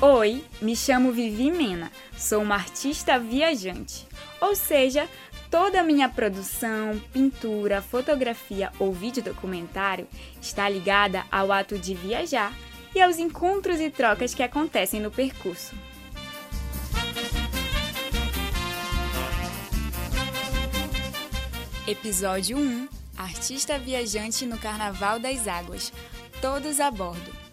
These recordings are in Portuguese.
Oi, me chamo Vivi Mena, sou uma artista viajante, ou seja, toda a minha produção, pintura, fotografia ou vídeo documentário está ligada ao ato de viajar e aos encontros e trocas que acontecem no percurso. Episódio 1 Artista viajante no Carnaval das Águas. Todos a bordo.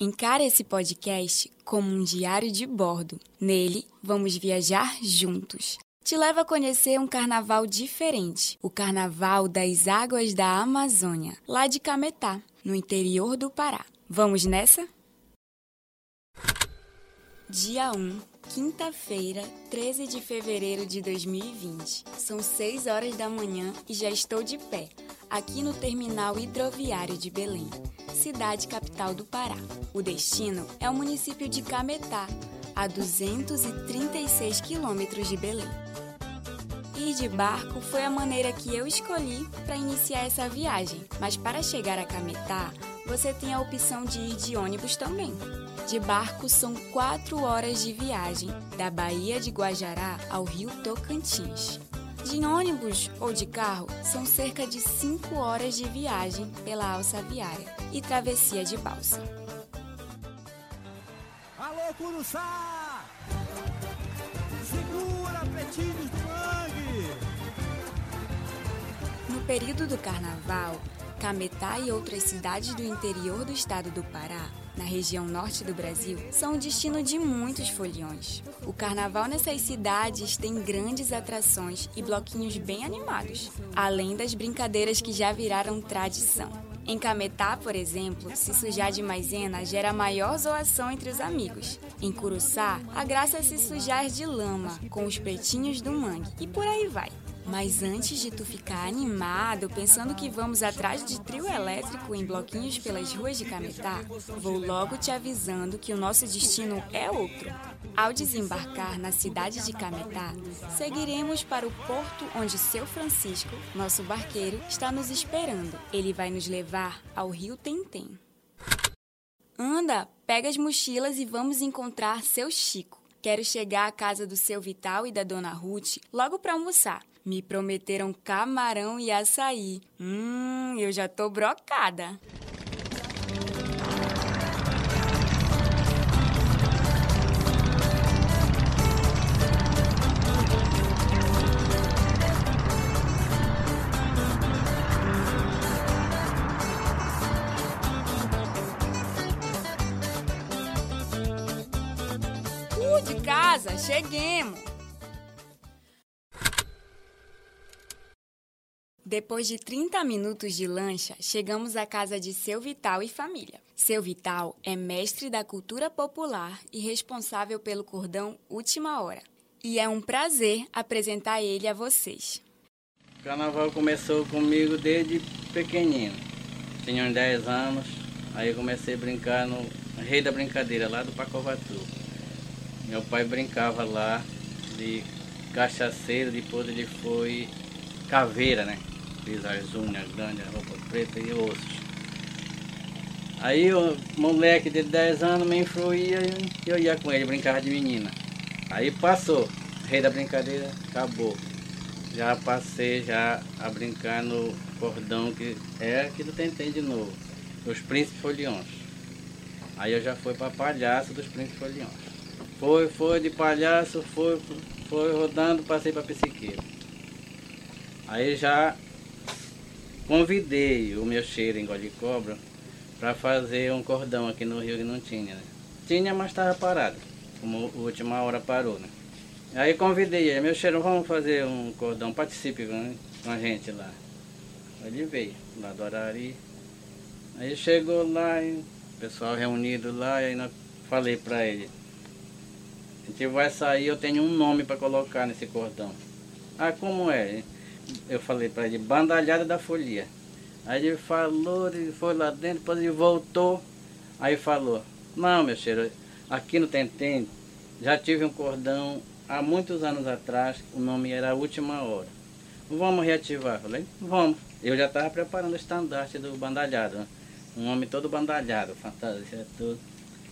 Encare esse podcast como um diário de bordo. Nele, vamos viajar juntos. Te leva a conhecer um carnaval diferente, o Carnaval das Águas da Amazônia, lá de Cametá, no interior do Pará. Vamos nessa? Dia 1, quinta-feira, 13 de fevereiro de 2020. São 6 horas da manhã e já estou de pé, aqui no terminal hidroviário de Belém, cidade capital do Pará. O destino é o município de Cametá, a 236 quilômetros de Belém. Ir de barco foi a maneira que eu escolhi para iniciar essa viagem, mas para chegar a Cametá, você tem a opção de ir de ônibus também. De barco são 4 horas de viagem, da Baía de Guajará ao Rio Tocantins. De ônibus ou de carro, são cerca de 5 horas de viagem pela alça viária e travessia de balsa. Alô, Curuçá! Segura, pretinhos do mangue! No período do carnaval, Cametá e outras cidades do interior do estado do Pará, na região norte do Brasil, são o destino de muitos foliões. O carnaval nessas cidades tem grandes atrações e bloquinhos bem animados, além das brincadeiras que já viraram tradição. Em Cametá, por exemplo, se sujar de maisena gera maior zoação entre os amigos. Em Curuçá, a graça é se sujar de lama, com os pretinhos do mangue, e por aí vai. Mas antes de tu ficar animado pensando que vamos atrás de trio elétrico em bloquinhos pelas ruas de Cametá, vou logo te avisando que o nosso destino é outro. Ao desembarcar na cidade de Cametá, seguiremos para o porto onde seu Francisco, nosso barqueiro, está nos esperando. Ele vai nos levar ao Rio Tentem. Anda, pega as mochilas e vamos encontrar seu Chico. Quero chegar à casa do seu Vital e da dona Ruth logo para almoçar. Me prometeram camarão e açaí. Hum, eu já tô brocada. Uh, de casa, cheguemos! Depois de 30 minutos de lancha, chegamos à casa de Seu Vital e família. Seu Vital é mestre da cultura popular e responsável pelo cordão Última Hora. E é um prazer apresentar ele a vocês. O carnaval começou comigo desde pequenino. Tinha uns 10 anos, aí comecei a brincar no Rei da Brincadeira, lá do Pacovatu. Meu pai brincava lá de cachaceiro, depois ele foi caveira, né? As unhas grandes, a roupa preta e ossos. Aí o moleque de 10 anos me influía e eu ia com ele, brincava de menina. Aí passou, rei da brincadeira, acabou. Já passei já a brincar no cordão que é aqui do Tentem de novo, os príncipes foliões. Aí eu já fui para palhaço dos príncipes foliões. Foi, foi de palhaço, foi, foi rodando, passei para psiqueiro. Aí já convidei o meu cheiro em Gol de Cobra para fazer um cordão aqui no Rio que não tinha. Né? Tinha, mas estava parado, como a última hora parou. Né? Aí convidei ele, meu cheiro, vamos fazer um cordão, participe com, com a gente lá. Ele veio, lá do Arari. Aí chegou lá, e o pessoal reunido lá, e aí falei para ele, a gente vai sair, eu tenho um nome para colocar nesse cordão. Ah, como é? Eu falei para ele, bandalhada da folia. Aí ele falou, ele foi lá dentro, depois ele voltou. Aí falou, não meu cheiro, aqui no Tentem já tive um cordão há muitos anos atrás, o nome era Última Hora. Vamos reativar. Falei, vamos. Eu já estava preparando o estandarte do bandalhado. Né? Um homem todo bandalhado, fantasia, tudo.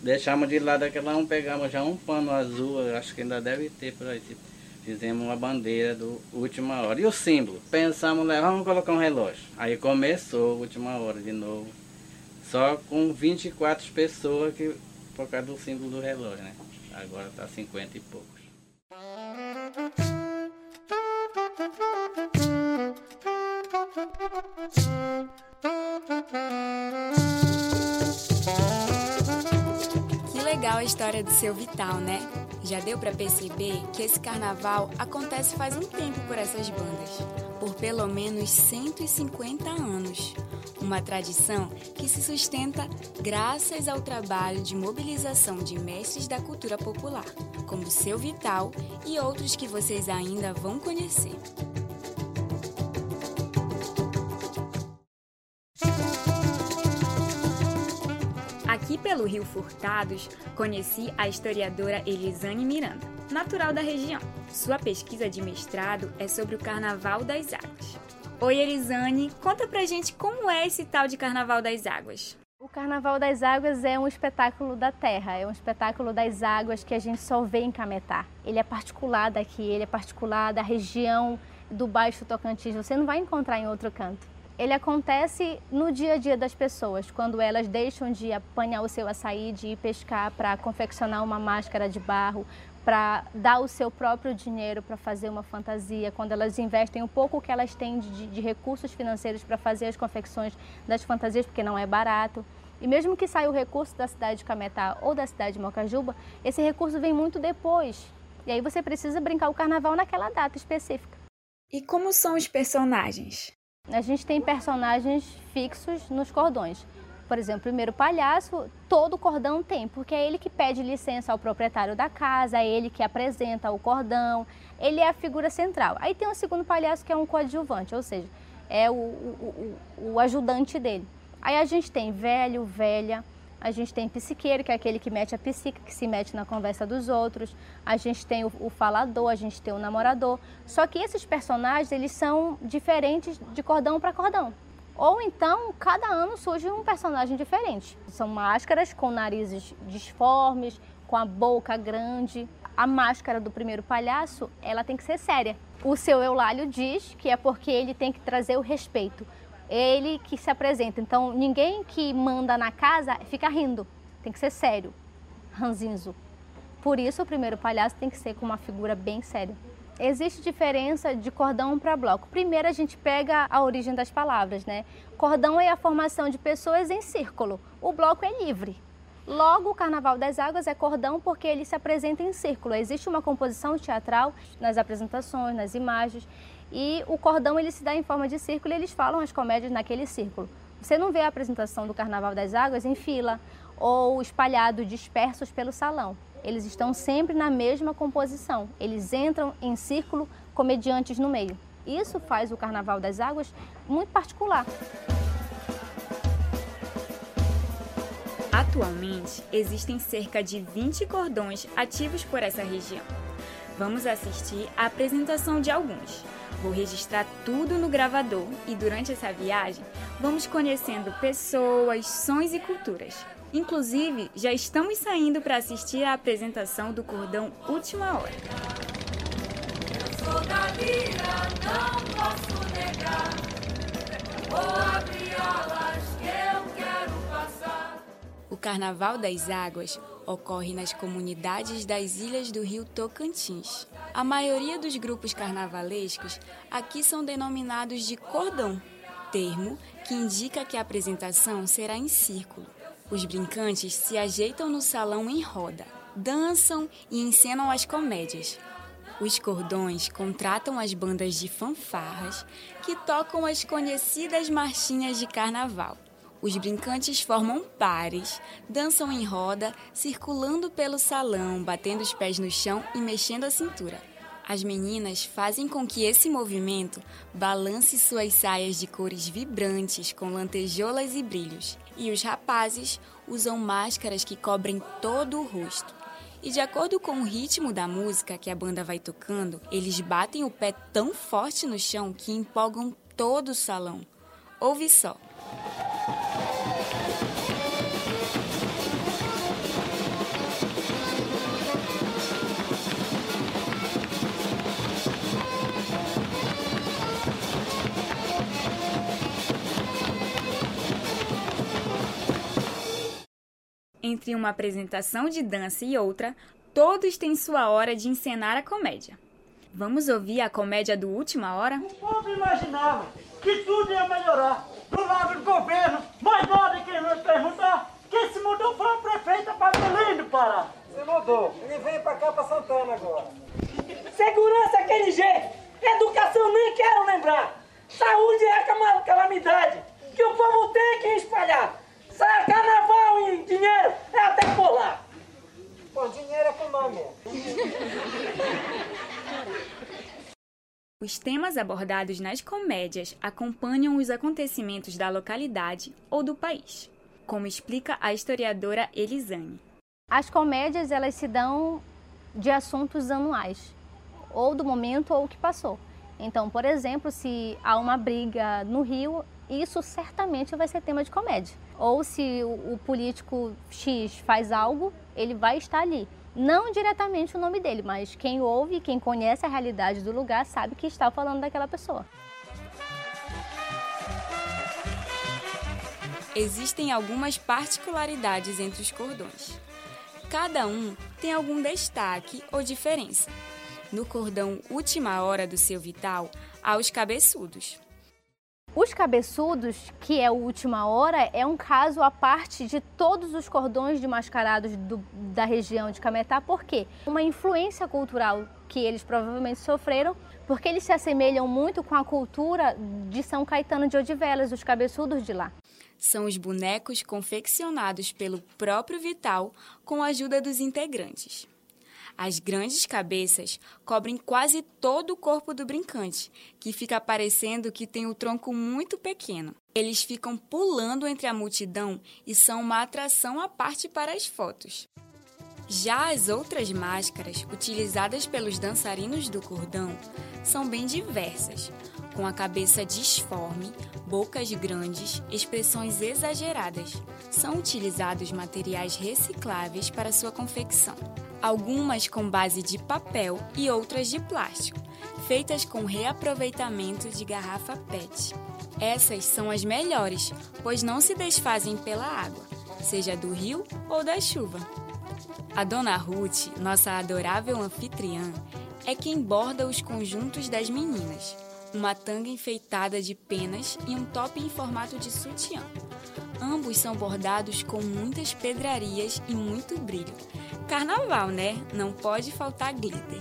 deixamos de lado aquela um, pegamos já um pano azul, acho que ainda deve ter por aí. Tipo, fizemos uma bandeira do última hora. E o símbolo? Pensamos, né, vamos colocar um relógio. Aí começou última hora de novo. Só com 24 pessoas que, por causa do símbolo do relógio, né? Agora tá 50 e poucos. História do seu Vital, né? Já deu para perceber que esse carnaval acontece faz um tempo por essas bandas, por pelo menos 150 anos. Uma tradição que se sustenta graças ao trabalho de mobilização de mestres da cultura popular, como seu Vital e outros que vocês ainda vão conhecer. Pelo Rio Furtados, conheci a historiadora Elisane Miranda, natural da região. Sua pesquisa de mestrado é sobre o Carnaval das Águas. Oi, Elisane, conta pra gente como é esse tal de Carnaval das Águas. O Carnaval das Águas é um espetáculo da terra, é um espetáculo das águas que a gente só vê em Cametá. Ele é particular daqui, ele é particular da região do Baixo Tocantins, você não vai encontrar em outro canto ele acontece no dia a dia das pessoas, quando elas deixam de apanhar o seu açaí, de ir pescar para confeccionar uma máscara de barro, para dar o seu próprio dinheiro para fazer uma fantasia, quando elas investem um pouco que elas têm de, de recursos financeiros para fazer as confecções das fantasias, porque não é barato. E mesmo que saia o recurso da cidade de Cametá ou da cidade de Mocajuba, esse recurso vem muito depois. E aí você precisa brincar o carnaval naquela data específica. E como são os personagens? A gente tem personagens fixos nos cordões. Por exemplo, o primeiro palhaço, todo cordão tem, porque é ele que pede licença ao proprietário da casa, é ele que apresenta o cordão, ele é a figura central. Aí tem o segundo palhaço que é um coadjuvante, ou seja, é o, o, o, o ajudante dele. Aí a gente tem velho, velha, a gente tem psiqueiro, que é aquele que mete a psique, que se mete na conversa dos outros. A gente tem o, o, falador, a gente tem o namorador. Só que esses personagens, eles são diferentes de cordão para cordão. Ou então, cada ano surge um personagem diferente. São máscaras com narizes disformes, com a boca grande. A máscara do primeiro palhaço, ela tem que ser séria. O seu Eulálio diz que é porque ele tem que trazer o respeito ele que se apresenta. Então, ninguém que manda na casa fica rindo. Tem que ser sério, ranzinzo. Por isso, o primeiro palhaço tem que ser com uma figura bem séria. Existe diferença de cordão para bloco. Primeiro, a gente pega a origem das palavras, né? Cordão é a formação de pessoas em círculo. O bloco é livre. Logo, o Carnaval das Águas é cordão porque ele se apresenta em círculo. Existe uma composição teatral nas apresentações, nas imagens. E o cordão ele se dá em forma de círculo e eles falam as comédias naquele círculo. Você não vê a apresentação do Carnaval das Águas em fila ou espalhado, dispersos pelo salão. Eles estão sempre na mesma composição. Eles entram em círculo, comediantes no meio. Isso faz o Carnaval das Águas muito particular. Atualmente, existem cerca de 20 cordões ativos por essa região. Vamos assistir à apresentação de alguns. Vou registrar tudo no gravador e durante essa viagem vamos conhecendo pessoas, sons e culturas. Inclusive, já estamos saindo para assistir à apresentação do cordão Última Hora. Eu sou da lira, não posso negar. Vou abrir alas que eu quero passar. O Carnaval das Águas ocorre nas comunidades das ilhas do rio Tocantins. A maioria dos grupos carnavalescos aqui são denominados de cordão, termo que indica que a apresentação será em círculo. Os brincantes se ajeitam no salão em roda, dançam e encenam as comédias. Os cordões contratam as bandas de fanfarras que tocam as conhecidas marchinhas de carnaval. Os brincantes formam pares, dançam em roda, circulando pelo salão, batendo os pés no chão e mexendo a cintura. As meninas fazem com que esse movimento balance suas saias de cores vibrantes com lantejoulas e brilhos, e os rapazes usam máscaras que cobrem todo o rosto. E de acordo com o ritmo da música que a banda vai tocando, eles batem o pé tão forte no chão que empolgam todo o salão. Ouve só. Entre uma apresentação de dança e outra, todos têm sua hora de encenar a comédia. Vamos ouvir a comédia do Última Hora? O povo imaginava que tudo ia melhorar do lado do governo, mas nada que nos perguntar quem se mudou foi a prefeita do Pará. Se mudou. Ele veio pra cá, pra Santana agora. Segurança aquele jeito, educação nem quero lembrar. Saúde é a calamidade que o povo tem que espalhar. Sai carnaval dinheiro é até por lá. Pô, dinheiro é com nome. Os temas abordados nas comédias acompanham os acontecimentos da localidade ou do país, como explica a historiadora Elisane. As comédias elas se dão de assuntos anuais, ou do momento ou que passou. Então, por exemplo, se há uma briga no Rio, isso certamente vai ser tema de comédia. Ou se o, o político X faz algo, ele vai estar ali. Não diretamente o nome dele, mas quem ouve, quem conhece a realidade do lugar, sabe que está falando daquela pessoa. Existem algumas particularidades entre os cordões. Cada um tem algum destaque ou diferença. No cordão última hora do seu vital, há os cabeçudos. Os cabeçudos, que é o última hora, é um caso à parte de todos os cordões de mascarados do, da região de Cametá, por quê? Uma influência cultural que eles provavelmente sofreram, porque eles se assemelham muito com a cultura de São Caetano de Odivelas, os cabeçudos de lá. São os bonecos confeccionados pelo próprio Vital com a ajuda dos integrantes. As grandes cabeças cobrem quase todo o corpo do brincante, que fica parecendo que tem o tronco muito pequeno. Eles ficam pulando entre a multidão e são uma atração à parte para as fotos. Já as outras máscaras, utilizadas pelos dançarinos do cordão, são bem diversas, com a cabeça disforme, bocas grandes, expressões exageradas. São utilizados materiais recicláveis para sua confecção algumas com base de papel e outras de plástico, feitas com reaproveitamento de garrafa PET. Essas são as melhores, pois não se desfazem pela água, seja do rio ou da chuva. A dona Ruth, nossa adorável anfitriã, é quem borda os conjuntos das meninas. Uma tanga enfeitada de penas e um top em formato de sutiã. Ambos são bordados com muitas pedrarias e muito brilho, Carnaval, né? Não pode faltar glitter.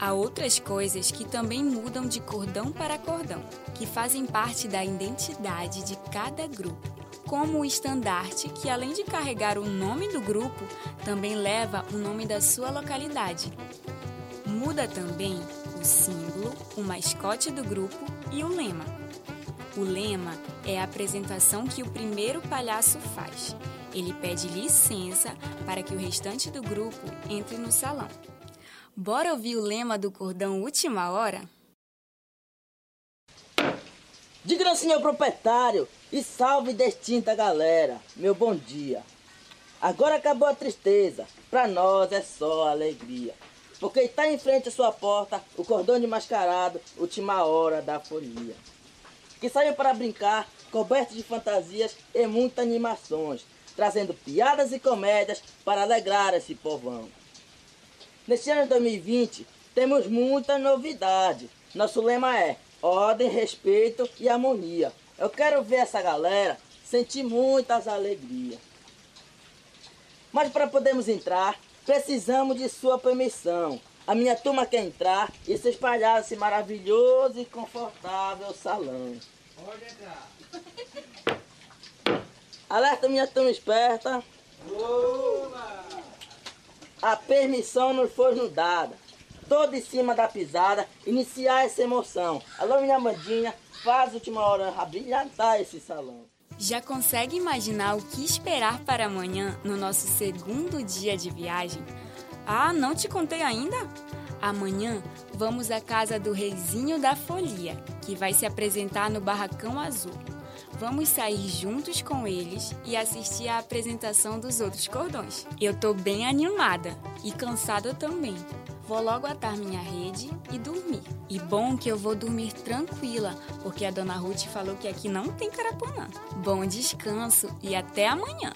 Há outras coisas que também mudam de cordão para cordão, que fazem parte da identidade de cada grupo, como o estandarte, que além de carregar o nome do grupo, também leva o nome da sua localidade. Muda também símbolo, o mascote do grupo e o lema. O lema é a apresentação que o primeiro palhaço faz ele pede licença para que o restante do grupo entre no salão. Bora ouvir o lema do cordão Última Hora? Diga senhor proprietário e salve destinta galera, meu bom dia. Agora acabou a tristeza, pra nós é só alegria. Porque está em frente à sua porta o cordão de mascarado, última hora da folia. Que saiu para brincar, coberto de fantasias e muitas animações trazendo piadas e comédias para alegrar esse povão. Neste ano de 2020, temos muita novidade. Nosso lema é ordem, respeito e harmonia. Eu quero ver essa galera sentir muitas alegrias. Mas para podermos entrar, precisamos de sua permissão. A minha turma quer entrar e se espalhar esse maravilhoso e confortável salão. Pode entrar. Alerta minha turma esperta. A permissão nos foi nos dada. Todo em cima da pisada, iniciar essa emoção. Alô, minha mandinha, faz a última hora brilhantar esse salão. Já consegue imaginar o que esperar para amanhã no nosso segundo dia de viagem? Ah, não te contei ainda? Amanhã vamos à casa do Reizinho da Folia, que vai se apresentar no Barracão Azul. Vamos sair juntos com eles e assistir à apresentação dos outros cordões. Eu tô bem animada e cansada também. Vou logo atar minha rede e dormir. E bom que eu vou dormir tranquila, porque a dona Ruth falou que aqui não tem carapunã. Bom descanso e até amanhã!